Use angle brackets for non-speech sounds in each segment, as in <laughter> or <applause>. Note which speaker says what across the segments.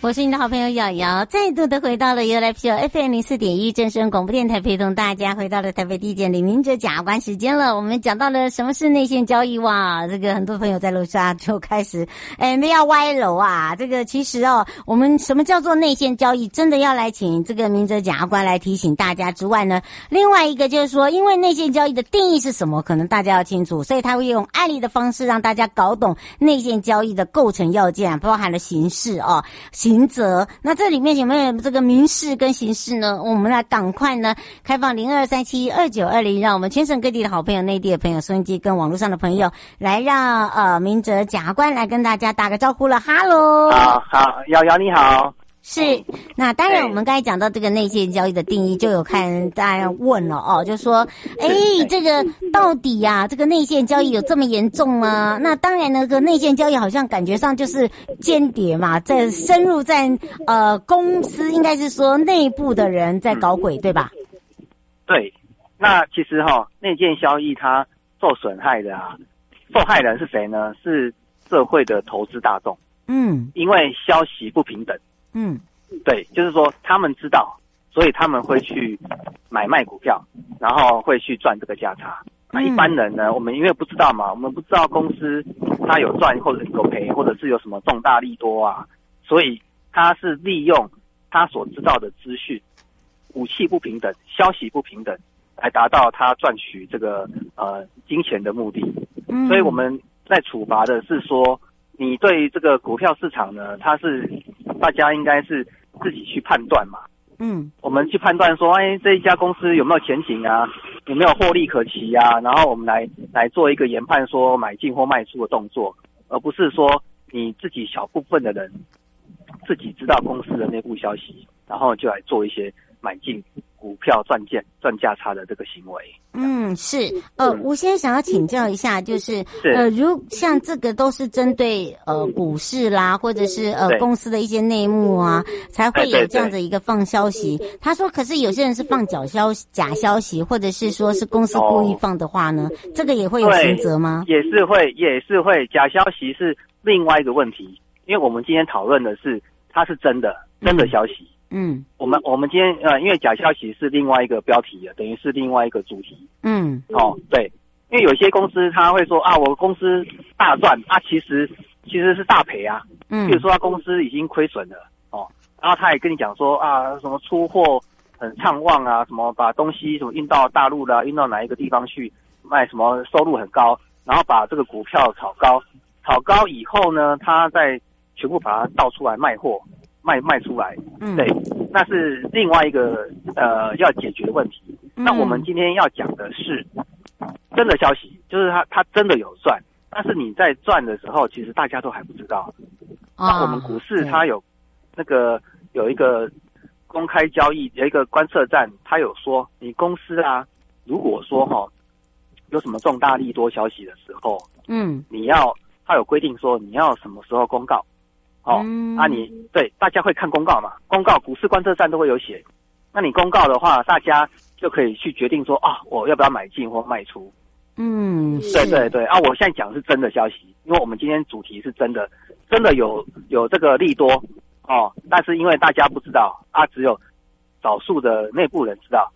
Speaker 1: 我是你的好朋友瑶瑶，再度的回到了 U L P O F M 零四点一正声广播电台，陪同大家回到了台北地检李明哲检察官时间了。我们讲到了什么是内线交易哇？这个很多朋友在楼下就开始 <laughs> 哎，没要歪楼啊。这个其实哦，我们什么叫做内线交易，真的要来请这个明哲检察官来提醒大家之外呢，另外一个就是说，因为内线交易的定义是什么，可能大家要清楚，所以他会用案例的方式让大家搞懂内线交易的构成要件，包含了形式哦。刑责，那这里面有没有这个民事跟刑事呢？我们来赶快呢开放零二三七二九二零，让我们全省各地的好朋友、内地的朋友、收音机跟网络上的朋友来让呃明哲检察官来跟大家打个招呼了。哈喽，
Speaker 2: 好好，瑶瑶你好。
Speaker 1: 是，那当然，我们刚才讲到这个内线交易的定义，就有看大家问了哦，就说，哎，这个到底呀、啊，这个内线交易有这么严重吗？那当然呢，这个内线交易好像感觉上就是间谍嘛，在深入在呃公司，应该是说内部的人在搞鬼，对吧？
Speaker 2: 对，那其实哈、哦，内线交易它受损害的啊，受害人是谁呢？是社会的投资大众。嗯，因为消息不平等。嗯，对，就是说他们知道，所以他们会去买卖股票，然后会去赚这个价差。那一般人呢，我们因为不知道嘛，我们不知道公司他有赚或者有赔，或者是有什么重大利多啊，所以他是利用他所知道的资讯，武器不平等，消息不平等，来达到他赚取这个呃金钱的目的。所以我们在处罚的是说。你对这个股票市场呢，它是大家应该是自己去判断嘛。嗯，我们去判断说，哎，这一家公司有没有前景啊？有没有获利可期啊？然后我们来来做一个研判，说买进或卖出的动作，而不是说你自己小部分的人自己知道公司的内部消息，然后就来做一些买进。股票赚价赚价差的这个行为，
Speaker 1: 嗯，是，呃，我现在想要请教一下，就是，呃，如像这个都是针对呃股市啦，或者是呃公司的一些内幕啊，才会有这样的一个放消息。他说，可是有些人是放假消假消息，或者是说是公司故意放的话呢，这个也会有刑责吗？
Speaker 2: 也是会，也是会，假消息是另外一个问题，因为我们今天讨论的是它是真的，真的消息。嗯嗯，我们我们今天呃，因为假消息是另外一个标题了，等于是另外一个主题。嗯，哦，对，因为有些公司他会说啊，我公司大赚，啊，其实其实是大赔啊。嗯，比如说他公司已经亏损了，哦，然后他也跟你讲说啊，什么出货很畅旺啊，什么把东西什么运到大陆啦，运到哪一个地方去卖，什么收入很高，然后把这个股票炒高，炒高以后呢，他再全部把它倒出来卖货。卖卖出来，嗯，对，那是另外一个呃要解决的问题。嗯、那我们今天要讲的是真的消息，就是他他真的有赚，但是你在赚的时候，其实大家都还不知道。啊、那我们股市它有那个有一个公开交易，有一个观测站，它有说你公司啊，如果说哈有什么重大利多消息的时候，嗯，你要它有规定说你要什么时候公告。哦，那、啊、你对大家会看公告嘛？公告股市观测站都会有写。那你公告的话，大家就可以去决定说啊，我要不要买进或卖出？嗯，对对对。啊，我现在讲是真的消息，因为我们今天主题是真的，真的有有这个利多哦。但是因为大家不知道啊，只有少数的内部人知道。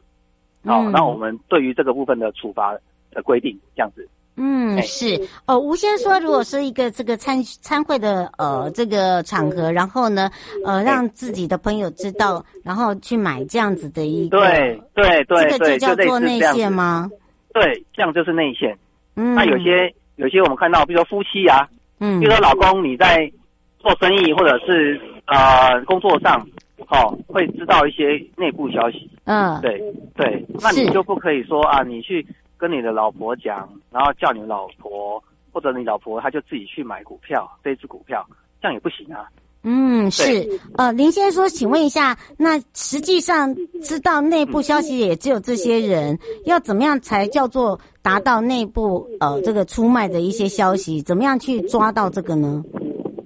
Speaker 2: 哦，那、嗯、我们对于这个部分的处罚的规定这样子。
Speaker 1: 嗯，是。哦。吴先生说，如果是一个这个参参会的呃这个场合，然后呢，呃，让自己的朋友知道，然后去买这样子的一个，
Speaker 2: 对对对，
Speaker 1: 这个就叫做内线吗？
Speaker 2: 对，这样就是内线。嗯，那有些有些我们看到，比如说夫妻啊，嗯，比如说老公你在做生意或者是呃工作上哦，会知道一些内部消息。
Speaker 1: 嗯，
Speaker 2: 对对，那你就不可以说啊，你去跟你的老婆讲，然后叫你老婆或者你老婆她就自己去买股票，这一支股票，这样也不行啊。
Speaker 1: 嗯，是。呃，林先生说，请问一下，那实际上知道内部消息也只有这些人，要怎么样才叫做达到内部呃这个出卖的一些消息？怎么样去抓到这个呢？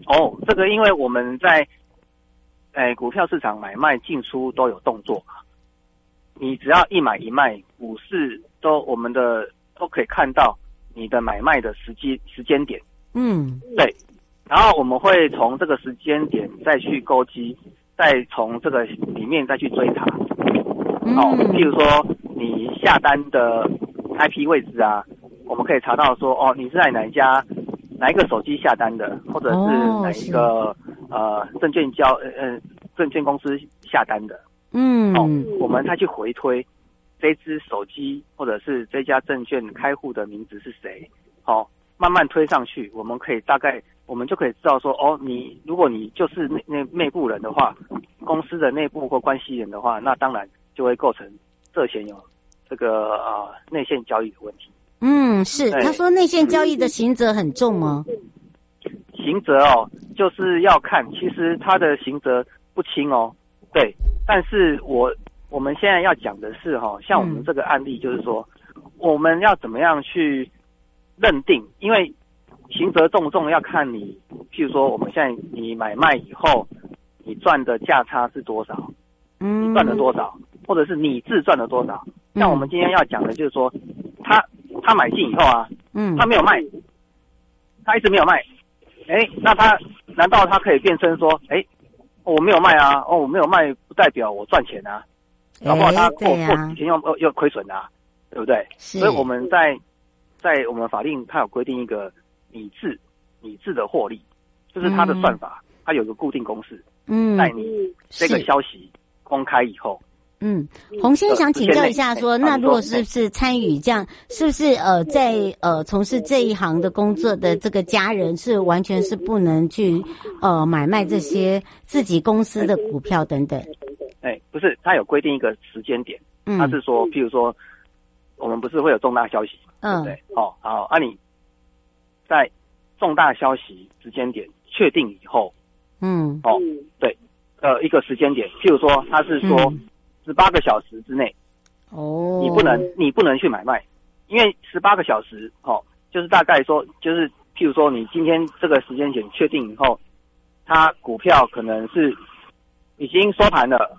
Speaker 2: 哦，这个因为我们在，哎，股票市场买卖进出都有动作嘛。你只要一买一卖，股市都我们的都可以看到你的买卖的时机时间点。
Speaker 1: 嗯，
Speaker 2: 对。然后我们会从这个时间点再去勾机，再从这个里面再去追查。哦，譬如说你下单的 IP 位置啊，我们可以查到说，哦，你是在哪一家哪一个手机下单的，或者是哪一个、哦、呃证券交呃证券公司下单的。
Speaker 1: 嗯，
Speaker 2: 哦，我们再去回推这支手机或者是这家证券开户的名字是谁？哦，慢慢推上去，我们可以大概。我们就可以知道说，哦，你如果你就是内内内部人的话，公司的内部或关系人的话，那当然就会构成涉嫌有这个啊、呃、内线交易的问题。
Speaker 1: 嗯，是。他说内线交易的刑责很重吗？
Speaker 2: 刑责哦，就是要看，其实他的刑责不轻哦。对，但是我我们现在要讲的是哈、哦，像我们这个案例，就是说、嗯、我们要怎么样去认定，因为。刑责重不重要看你，譬如说我们现在你买卖以后，你赚的价差是多少？嗯，赚了多少，或者是你自赚了多少？像我们今天要讲的就是说，他他买进以后啊，嗯，他没有卖，他一直没有卖，哎，那他难道他可以辩称说，哎，我没有卖啊，哦，我没有卖不代表我赚钱啊，搞不好他过过几天又又亏损啊，对不对？所以我们在在我们法令它有规定一个。拟制，拟制的获利，就是它的算法，嗯、它有个固定公式。嗯，在你这个消息公开以后，
Speaker 1: 嗯，洪先生想请教一下说，说那如果是不是参与这样，是不是呃，在呃从事这一行的工作的这个家人是完全是不能去呃买卖这些自己公司的股票等等？
Speaker 2: 哎，不是，他有规定一个时间点，他是说，譬如说，我们不是会有重大消息，嗯，对，哦，好，啊你。在重大消息时间点确定以后，嗯，哦，对，呃，一个时间点，譬如说，他是说十八个小时之内，哦，你不能，你不能去买卖，因为十八个小时，哦，就是大概说，就是譬如说，你今天这个时间点确定以后，它股票可能是已经收盘了，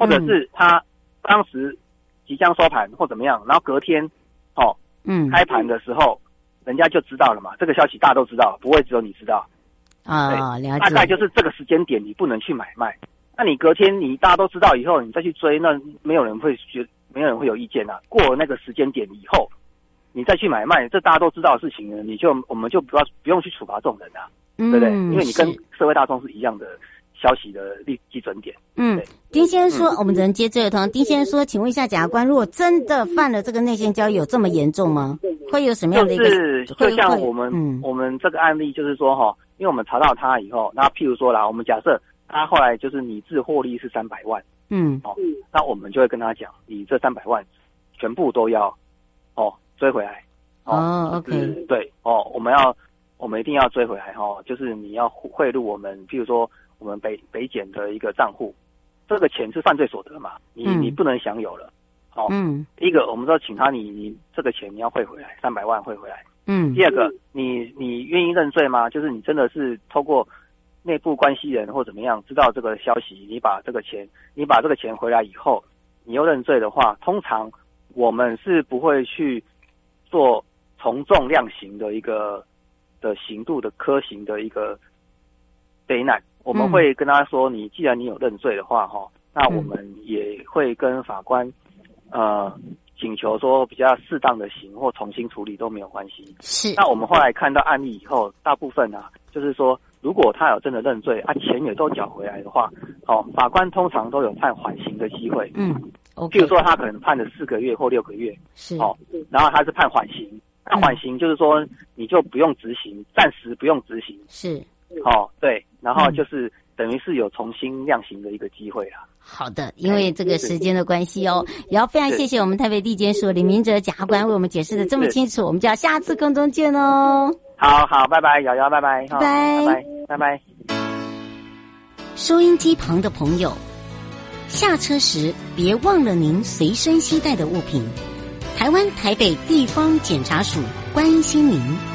Speaker 2: 或者是它当时即将收盘或怎么样，然后隔天，哦，嗯，开盘的时候。人家就知道了嘛，这个消息大家都知道，不会只有你知道
Speaker 1: 啊。了解。
Speaker 2: 大概就是这个时间点，你不能去买卖。那你隔天你大家都知道以后，你再去追，那没有人会觉，没有人会有意见啊。过了那个时间点以后，你再去买卖，这大家都知道的事情呢，你就我们就不要不用去处罚这种人啊，嗯、对不对？因为你跟社会大众是一样的。消息的立基准点。嗯，
Speaker 1: 丁先生说，嗯、我们只能接这个通。丁先生说，请问一下检察官，如果真的犯了这个内线交易，有这么严重吗？会有什么样的一个？
Speaker 2: 就是就像我们、嗯、我们这个案例，就是说哈，因为我们查到他以后，那譬如说啦，我们假设他后来就是拟制获利是三百万，嗯，哦，那我们就会跟他讲，你这三百万全部都要哦追回来。
Speaker 1: 哦，OK，
Speaker 2: 对，哦，我们要我们一定要追回来哈、哦，就是你要贿赂我们，譬如说。我们北北检的一个账户，这个钱是犯罪所得嘛？你你不能享有了。好，嗯，第一个我们说请他你，你你这个钱你要汇回来，三百万汇回来。嗯，第二个，你你愿意认罪吗？就是你真的是透过内部关系人或怎么样知道这个消息，你把这个钱你把这个钱回来以后，你又认罪的话，通常我们是不会去做从重量刑的一个的刑度的科刑的一个。我们会跟他说：“你既然你有认罪的话，哈，那我们也会跟法官，呃，请求说比较适当的刑或重新处理都没有关系。”
Speaker 1: 是。
Speaker 2: 那我们后来看到案例以后，大部分啊，就是说，如果他有真的认罪，啊，钱也都缴回来的话，哦，法官通常都有判缓刑的机会。
Speaker 1: 嗯。
Speaker 2: Okay. 譬如说，他可能判了四个月或六个月，
Speaker 1: 是。
Speaker 2: 哦，然后他是判缓刑，那缓刑就是说，你就不用执行，暂时不用执行。
Speaker 1: 是。
Speaker 2: 哦，对，然后就是等于是有重新量刑的一个机会啦。
Speaker 1: 好的，因为这个时间的关系哦，也要非常谢谢我们台北地检署李明哲检察官为我们解释的这么清楚，我们就要下次空中见哦。
Speaker 2: 好好，拜拜，瑶瑶，拜拜，拜拜，拜拜，拜拜。
Speaker 1: 收音机旁的朋友，下车时别忘了您随身携带的物品。台湾台北地方检察署关心您。